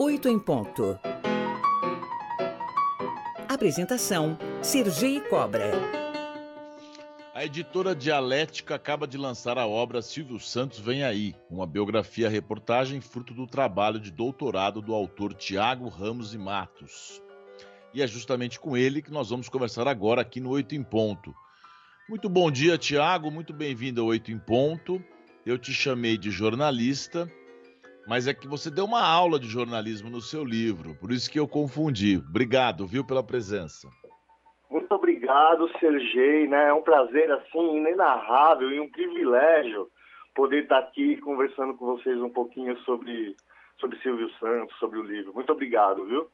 Oito em ponto. Apresentação: Sergi Cobra. A editora Dialética acaba de lançar a obra Silvio Santos Vem Aí, uma biografia-reportagem fruto do trabalho de doutorado do autor Tiago Ramos e Matos. E é justamente com ele que nós vamos conversar agora aqui no Oito em Ponto. Muito bom dia, Tiago, muito bem-vindo ao Oito em Ponto. Eu te chamei de jornalista mas é que você deu uma aula de jornalismo no seu livro, por isso que eu confundi. Obrigado, viu, pela presença. Muito obrigado, Sergei, né? É um prazer assim inenarrável e um privilégio poder estar aqui conversando com vocês um pouquinho sobre sobre Silvio Santos, sobre o livro. Muito obrigado, viu?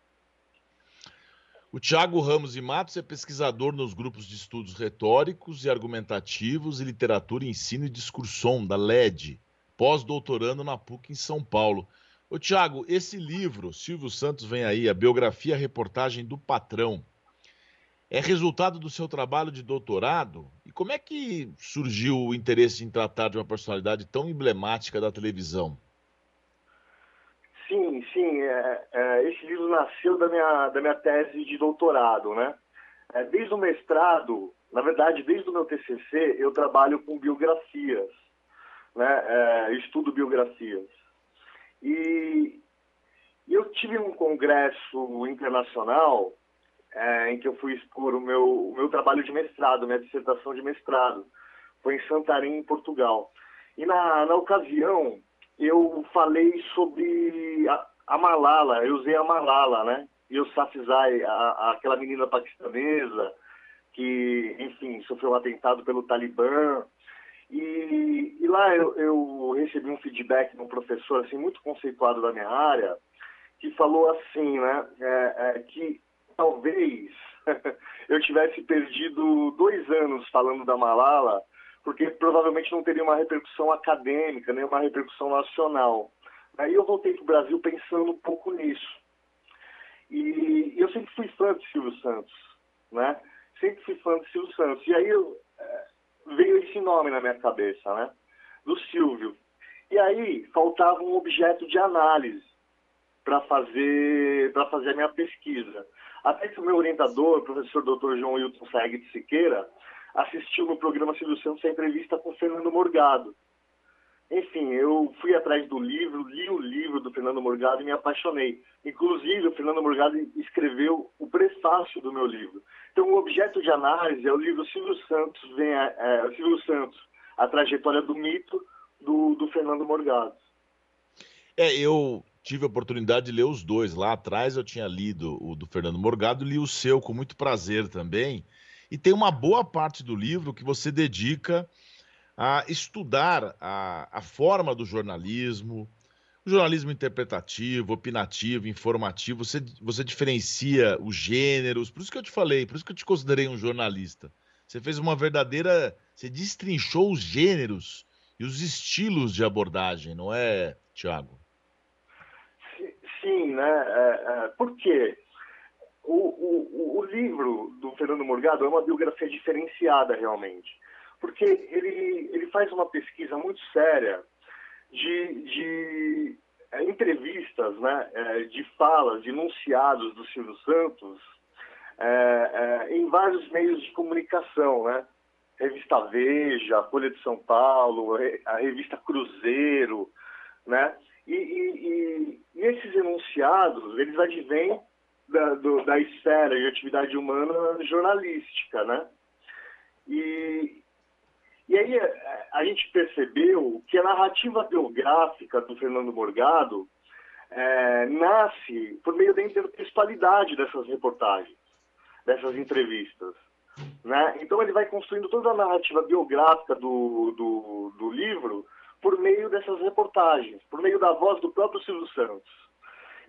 O Tiago Ramos e Matos é pesquisador nos grupos de estudos retóricos e argumentativos e literatura, ensino e discursom da LED pós-doutorando na PUC em São Paulo. Ô Tiago, esse livro, Silvio Santos vem aí, a biografia, a reportagem do patrão, é resultado do seu trabalho de doutorado? E como é que surgiu o interesse em tratar de uma personalidade tão emblemática da televisão? Sim, sim. É, é, esse livro nasceu da minha, da minha tese de doutorado, né? É, desde o mestrado, na verdade, desde o meu TCC, eu trabalho com biografias né, é, estudo biografias. E, eu tive um congresso internacional é, em que eu fui expor o meu, o meu trabalho de mestrado, minha dissertação de mestrado. Foi em Santarém, em Portugal. E na, na ocasião, eu falei sobre a, a Malala, eu usei a Malala, né? E o Safizai, a, a, aquela menina paquistanesa que, enfim, sofreu um atentado pelo Talibã e, e lá eu, eu, recebi um feedback de um professor assim muito conceituado da minha área que falou assim, né, é, é, que talvez eu tivesse perdido dois anos falando da Malala, porque provavelmente não teria uma repercussão acadêmica, nem uma repercussão nacional. Aí eu voltei para o Brasil pensando um pouco nisso. E eu sempre fui fã de Silvio Santos, né? Sempre fui fã de Silvio Santos. E aí eu, veio esse nome na minha cabeça, né? Do Silvio. E aí faltava um objeto de análise para fazer para fazer a minha pesquisa. Até que o meu orientador, o professor Dr. João Wilton Saeg de Siqueira, assistiu no programa Silvio Santos a entrevista com Fernando Morgado. Enfim, eu fui atrás do livro, li o livro do Fernando Morgado e me apaixonei. Inclusive, o Fernando Morgado escreveu o prefácio do meu livro. Então, o objeto de análise é o livro Silvio Santos, vem a, é, Silvio Santos, a trajetória do mito do, do Fernando Morgado. É, eu tive a oportunidade de ler os dois. Lá atrás eu tinha lido o do Fernando Morgado, li o seu com muito prazer também. E tem uma boa parte do livro que você dedica a estudar a, a forma do jornalismo, o jornalismo interpretativo, opinativo, informativo, você, você diferencia os gêneros, por isso que eu te falei, por isso que eu te considerei um jornalista. Você fez uma verdadeira. Você destrinchou os gêneros e os estilos de abordagem, não é, Tiago? Sim, né? É, é, por quê? O, o, o livro do Fernando Morgado é uma biografia diferenciada, realmente porque ele, ele faz uma pesquisa muito séria de, de é, entrevistas, né, é, de falas, de enunciados do Silvio Santos é, é, em vários meios de comunicação, né? Revista Veja, Folha de São Paulo, a revista Cruzeiro, né? E, e, e, e esses enunciados, eles advêm da, do, da esfera de atividade humana jornalística, né? E, e aí é, a gente percebeu que a narrativa biográfica do Fernando Morgado é, nasce por meio da intertextualidade dessas reportagens, dessas entrevistas. Né? Então ele vai construindo toda a narrativa biográfica do, do, do livro por meio dessas reportagens, por meio da voz do próprio Silvio Santos.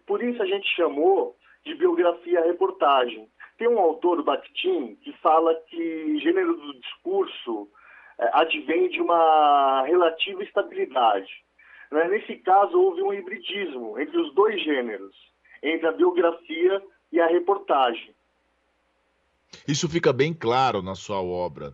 Por isso a gente chamou de biografia-reportagem. Tem um autor, o Bakhtin, que fala que gênero do discurso advém de uma relativa estabilidade. Né? Nesse caso, houve um hibridismo entre os dois gêneros, entre a biografia e a reportagem. Isso fica bem claro na sua obra.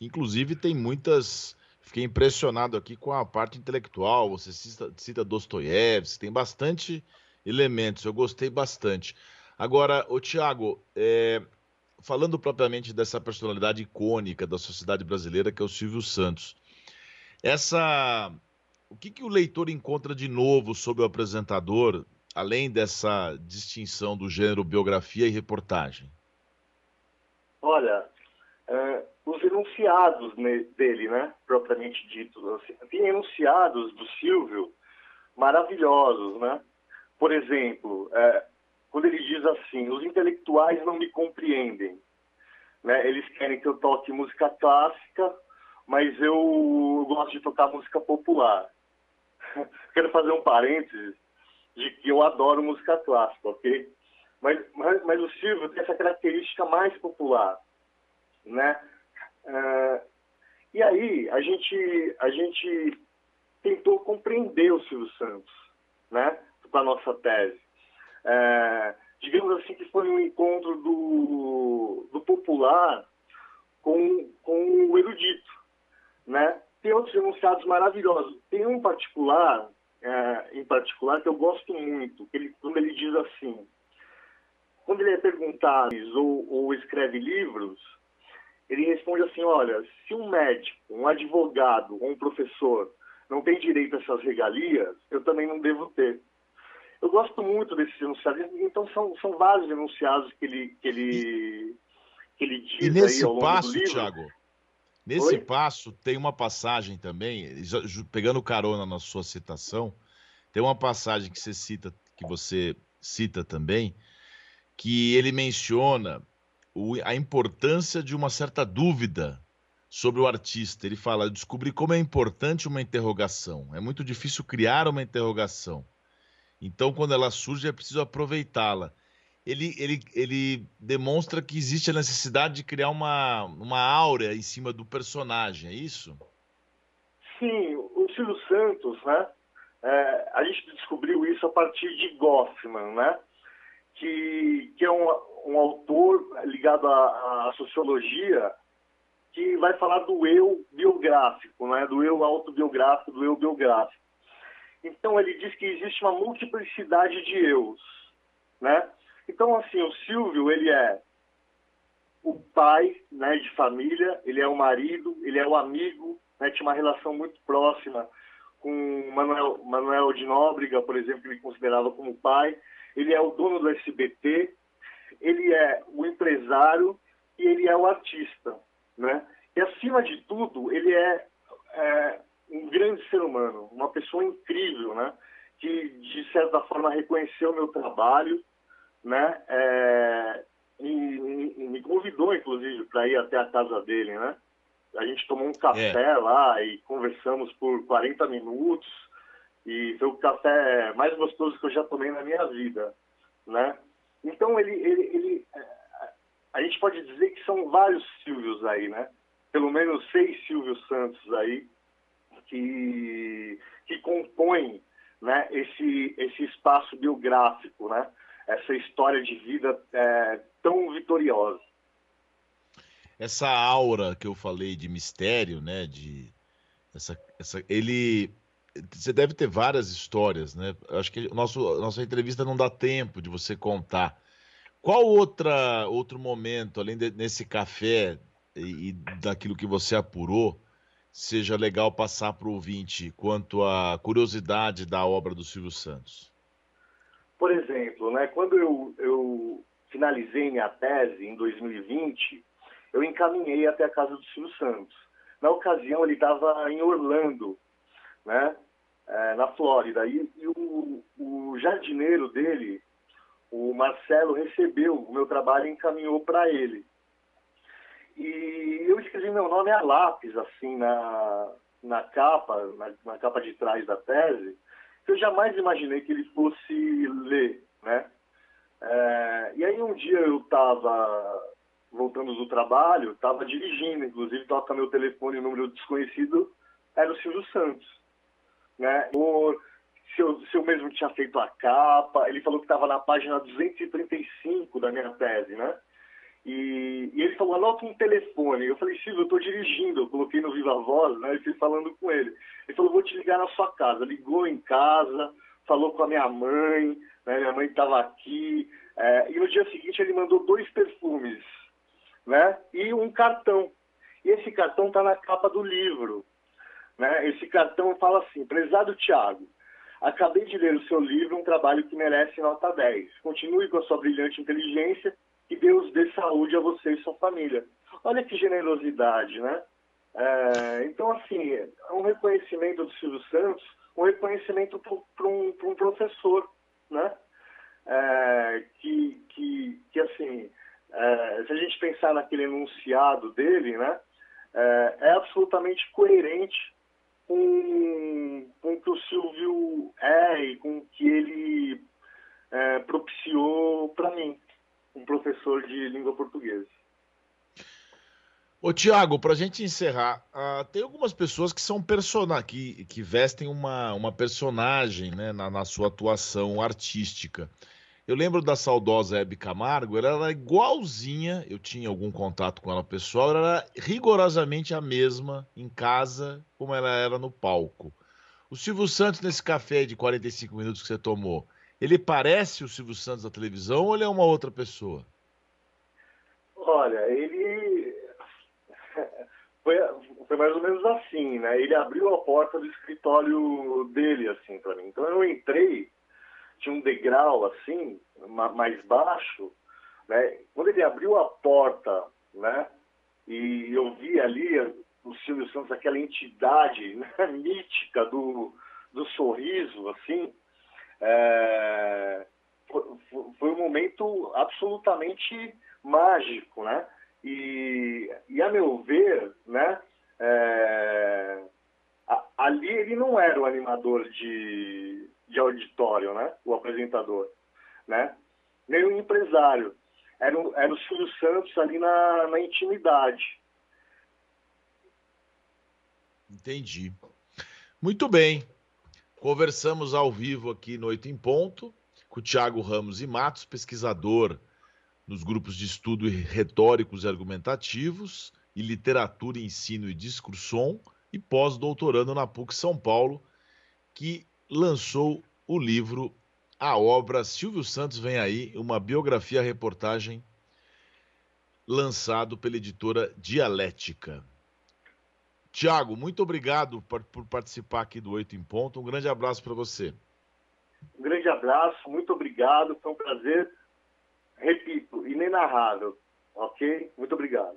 Inclusive, tem muitas. Fiquei impressionado aqui com a parte intelectual. Você cita, cita Dostoiévski, tem bastante elementos. Eu gostei bastante. Agora, o Tiago, é, falando propriamente dessa personalidade icônica da sociedade brasileira, que é o Silvio Santos, essa, o que, que o leitor encontra de novo sobre o apresentador, além dessa distinção do gênero biografia e reportagem? Olha, é, os enunciados dele, né, propriamente dito, assim, tem enunciados do Silvio maravilhosos, né? Por exemplo, é, quando ele diz assim: os intelectuais não me compreendem. Né? Eles querem que eu toque música clássica, mas eu gosto de tocar música popular. Quero fazer um parênteses de que eu adoro música clássica, ok? Mas, mas, mas o Silvio tem essa característica mais popular, né? Uh, e aí a gente a gente tentou compreender o Silvio Santos, né? Com a nossa tese. É, digamos assim que foi um encontro do, do popular com, com o erudito, né? Tem outros enunciados maravilhosos. Tem um particular, é, em particular, que eu gosto muito, ele, quando ele diz assim, quando ele é perguntado ou, ou escreve livros, ele responde assim, olha, se um médico, um advogado ou um professor não tem direito a essas regalias, eu também não devo ter. Eu gosto muito desses enunciados. Então, são, são vários enunciados que ele, que ele, que ele diz e nesse aí ao longo passo, do livro. Thiago, nesse Oi? passo tem uma passagem também, pegando carona na sua citação, tem uma passagem que você cita, que você cita também, que ele menciona a importância de uma certa dúvida sobre o artista. Ele fala: "Eu descobri como é importante uma interrogação. É muito difícil criar uma interrogação. Então, quando ela surge, é preciso aproveitá-la. Ele, ele, ele demonstra que existe a necessidade de criar uma, uma áurea em cima do personagem, é isso? Sim, o Silvio Santos, né? é, a gente descobriu isso a partir de Goffman, né? Que, que é um, um autor ligado à, à sociologia que vai falar do eu biográfico, né? Do eu autobiográfico, do eu biográfico. Então ele diz que existe uma multiplicidade de eus, né? Então assim, o Silvio, ele é o pai, né, de família, ele é o marido, ele é o amigo, né, tinha uma relação muito próxima com Manuel, Manuel de Nóbrega, por exemplo, que ele considerava como pai. Ele é o dono do SBT, ele é o empresário e ele é o artista, né? E acima de tudo, ele é, é um grande ser humano, uma pessoa incrível, né? Que de certa forma reconheceu o meu trabalho, né? É, e, e- me convidou, inclusive, para ir até a casa dele, né? A gente tomou um café lá e conversamos por 40 minutos e foi o café mais gostoso que eu já tomei na minha vida, né? Então ele, ele, ele é, a gente pode dizer que são vários Silvios aí, né? Pelo menos seis Silvio Santos aí que que compõem, né? Esse esse espaço biográfico, né? Essa história de vida é, tão vitoriosa. Essa aura que eu falei de mistério, né? De essa, essa, ele, você deve ter várias histórias, né? Acho que nosso, nossa entrevista não dá tempo de você contar. Qual outra outro momento, além de, nesse café e, e daquilo que você apurou, seja legal passar para o ouvinte quanto à curiosidade da obra do Silvio Santos? Por exemplo, né, quando eu, eu finalizei minha tese em 2020, eu encaminhei até a casa do Silvio Santos. Na ocasião, ele estava em Orlando, né, é, na Flórida, e, e o, o jardineiro dele, o Marcelo, recebeu o meu trabalho e encaminhou para ele. E eu escrevi meu nome a lápis, assim, na, na capa, na, na capa de trás da tese, que eu jamais imaginei que ele fosse ler, né? É, e aí um dia eu estava voltando do trabalho, estava dirigindo, inclusive toca meu telefone, número desconhecido, era o Silvio Santos, né? Por, se, eu, se eu mesmo tinha feito a capa, ele falou que estava na página 235 da minha tese, né? E, e ele falou, anota um telefone. Eu falei, Silvio, eu estou dirigindo. Eu coloquei no Viva Voz, né? E fui falando com ele. Ele falou, vou te ligar na sua casa. Ligou em casa, falou com a minha mãe, né? minha mãe estava aqui. É, e no dia seguinte ele mandou dois perfumes né? e um cartão. E esse cartão está na capa do livro. Né? Esse cartão fala assim: Prezado Tiago, acabei de ler o seu livro, um trabalho que merece nota 10. Continue com a sua brilhante inteligência e Deus dê saúde a você e sua família. Olha que generosidade, né? É, então, assim, um reconhecimento do Silvio Santos, um reconhecimento para um, um, professor, né? É, que, que, que, assim, é, se a gente pensar naquele enunciado dele, né? É, é absolutamente coerente com, com o que o Silvio é e com o que ele é, propiciou para mim, um professor de língua portuguesa. Ô Tiago, para a gente encerrar, uh, tem algumas pessoas que são persona que, que vestem uma, uma personagem né, na, na sua atuação artística. Eu lembro da saudosa Hebe Camargo, ela era igualzinha, eu tinha algum contato com ela pessoal, ela era rigorosamente a mesma em casa como ela era no palco. O Silvio Santos, nesse café de 45 minutos que você tomou, ele parece o Silvio Santos da televisão ou ele é uma outra pessoa? Olha, ele foi, foi mais ou menos assim, né? Ele abriu a porta do escritório dele, assim, para mim. Então eu entrei tinha um degrau assim, mais baixo, né? Quando ele abriu a porta, né? E eu vi ali o Silvio Santos, aquela entidade né? mítica do, do sorriso, assim, é... foi, um momento absolutamente mágico, né? E, e a meu ver, né? É... ali ele não era o animador de, de auditório, né? O apresentador, né? Nem o empresário. Era era o Silvio Santos ali na, na intimidade. Entendi. Muito bem. Conversamos ao vivo aqui no Oito em Ponto com o Tiago Ramos e Matos, pesquisador nos grupos de estudo retóricos e argumentativos e literatura, ensino e discursom e pós-doutorando na PUC São Paulo, que lançou o livro, a obra Silvio Santos Vem Aí, uma biografia reportagem lançado pela editora Dialética. Tiago, muito obrigado por, por, participar aqui do Oito em Ponto. Um grande abraço para você. Um grande abraço, muito obrigado. Foi um prazer, repito, inenarrável. Ok? Muito obrigado.